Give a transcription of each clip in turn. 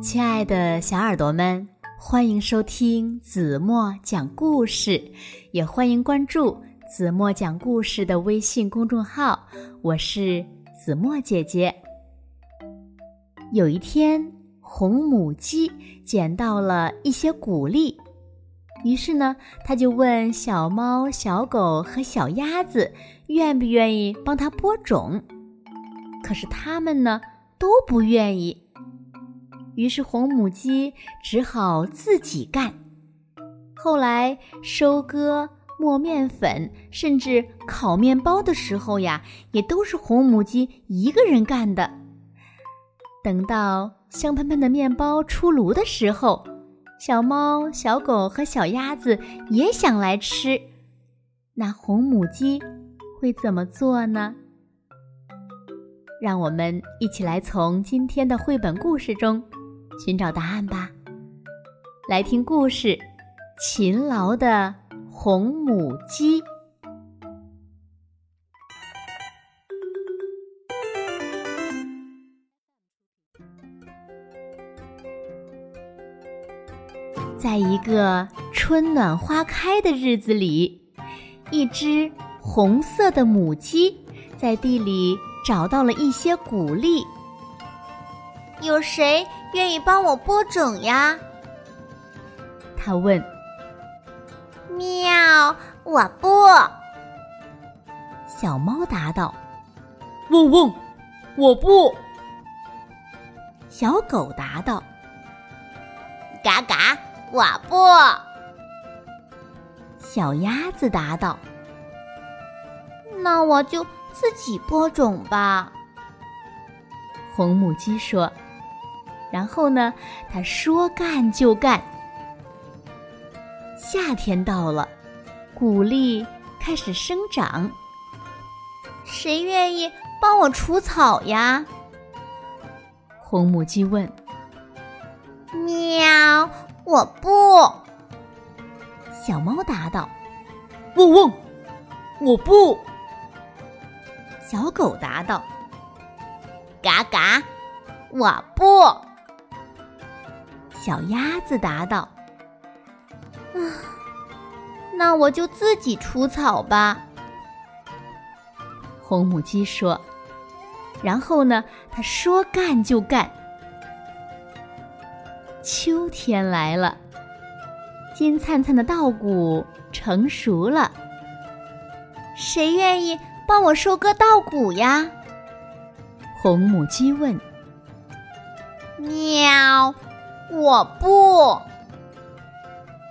亲爱的小耳朵们，欢迎收听子墨讲故事，也欢迎关注子墨讲故事的微信公众号。我是子墨姐姐。有一天，红母鸡捡到了一些谷粒，于是呢，他就问小猫、小狗和小鸭子，愿不愿意帮它播种。可是它们呢，都不愿意。于是红母鸡只好自己干。后来收割、磨面粉，甚至烤面包的时候呀，也都是红母鸡一个人干的。等到香喷喷的面包出炉的时候，小猫、小狗和小鸭子也想来吃。那红母鸡会怎么做呢？让我们一起来从今天的绘本故事中。寻找答案吧！来听故事《勤劳的红母鸡》。在一个春暖花开的日子里，一只红色的母鸡在地里找到了一些谷粒。有谁？愿意帮我播种呀？他问。喵，我不。小猫答道。嗡嗡，我不。小狗答道。嘎嘎，我不。小鸭子答道。那我就自己播种吧。红母鸡说。然后呢？他说干就干。夏天到了，谷粒开始生长。谁愿意帮我除草呀？红母鸡问。喵，我不。小猫答道。嗡嗡，我不。小狗答道。嘎嘎，我不。小鸭子答道：“啊，那我就自己除草吧。”红母鸡说。然后呢，它说干就干。秋天来了，金灿灿的稻谷成熟了。谁愿意帮我收割稻谷呀？红母鸡问。喵。我不，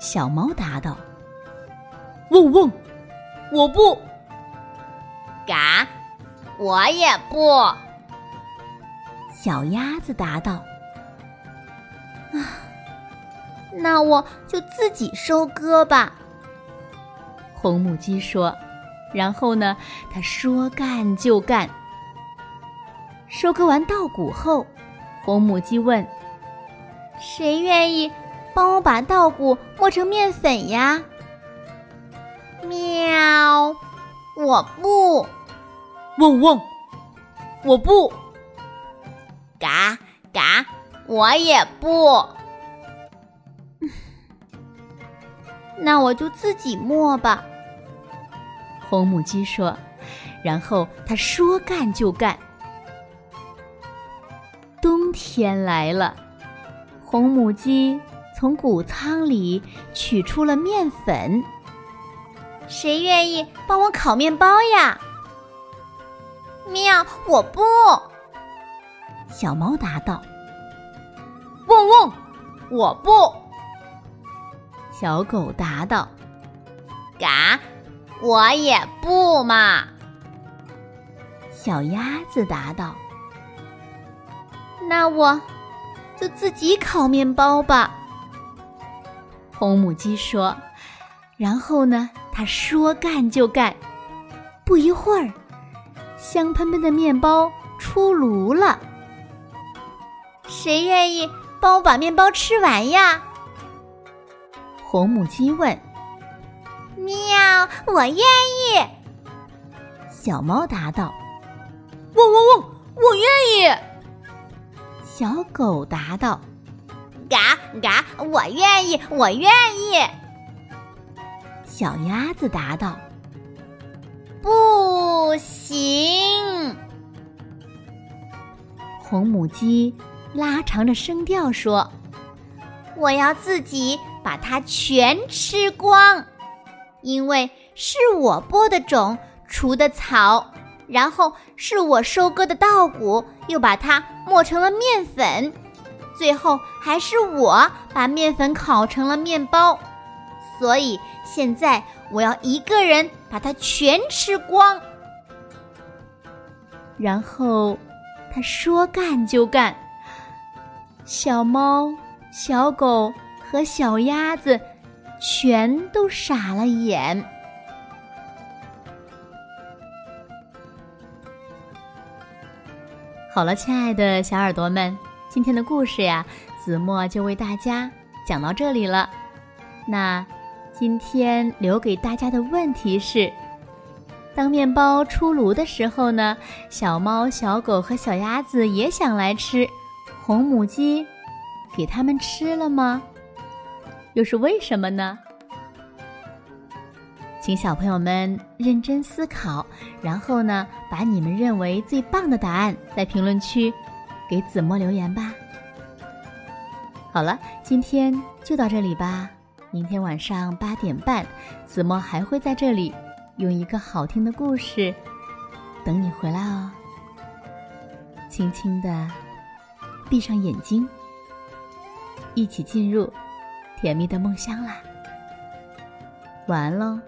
小猫答道：“嗡嗡，我不。”嘎，我也不。小鸭子答道：“啊，那我就自己收割吧。”红母鸡说。然后呢，它说干就干。收割完稻谷后，红母鸡问。谁愿意帮我把稻谷磨成面粉呀？喵，我不。嗡嗡，我不。嘎嘎，我也不。那我就自己磨吧。红母鸡说，然后它说干就干。冬天来了。红母鸡从谷仓里取出了面粉。谁愿意帮我烤面包呀？喵，我不。小猫答道。嗡嗡，我不。小狗答道。嘎，我也不嘛。小鸭子答道。那我。就自己烤面包吧，红母鸡说。然后呢，它说干就干。不一会儿，香喷喷的面包出炉了。谁愿意帮我把面包吃完呀？红母鸡问。喵，我愿意。小猫答道。汪汪汪，我愿意。小狗答道：“嘎嘎，我愿意，我愿意。小鸭子答道：“不行。”红母鸡拉长着声调说：“我要自己把它全吃光，因为是我播的种，除的草，然后是我收割的稻谷，又把它磨成了面粉，最后还是我把面粉烤成了面包。所以现在我要一个人把它全吃光。”然后。他说干就干，小猫、小狗和小鸭子全都傻了眼。好了，亲爱的小耳朵们，今天的故事呀，子墨就为大家讲到这里了。那今天留给大家的问题是。当面包出炉的时候呢，小猫、小狗和小鸭子也想来吃，红母鸡给它们吃了吗？又是为什么呢？请小朋友们认真思考，然后呢，把你们认为最棒的答案在评论区给子墨留言吧。好了，今天就到这里吧，明天晚上八点半，子墨还会在这里。用一个好听的故事等你回来哦。轻轻的闭上眼睛，一起进入甜蜜的梦乡啦。晚安喽。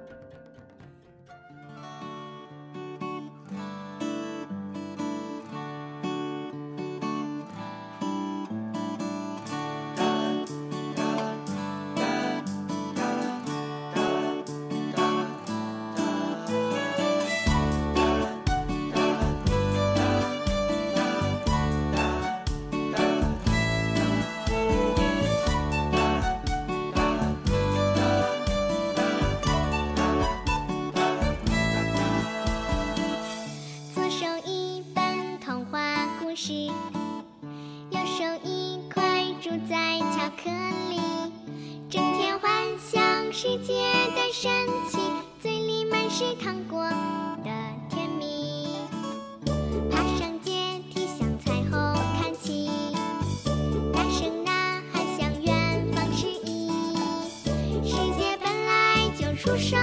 世界的神奇嘴里满是糖果的甜蜜爬上阶梯向彩虹看齐大声呐喊向远方示意世界本来就出生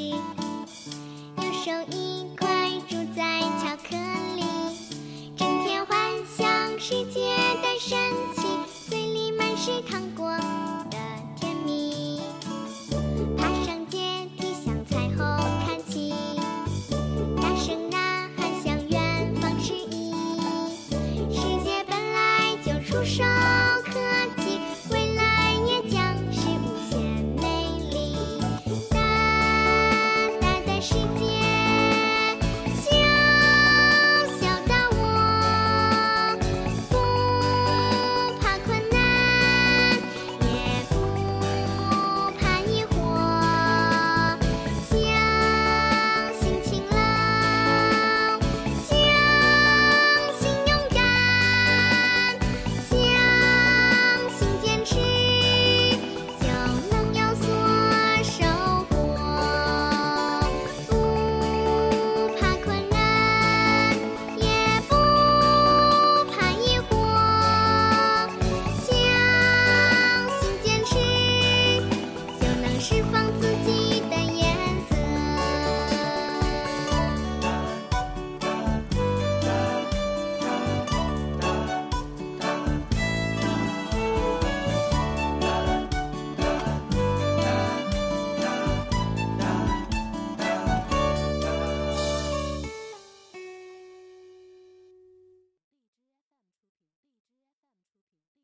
右手一块住在巧克力，整天幻想世界的神奇，嘴里满是糖果的甜蜜，爬上阶梯向彩虹看齐，大声呐喊向远方示意，世界本来就出生。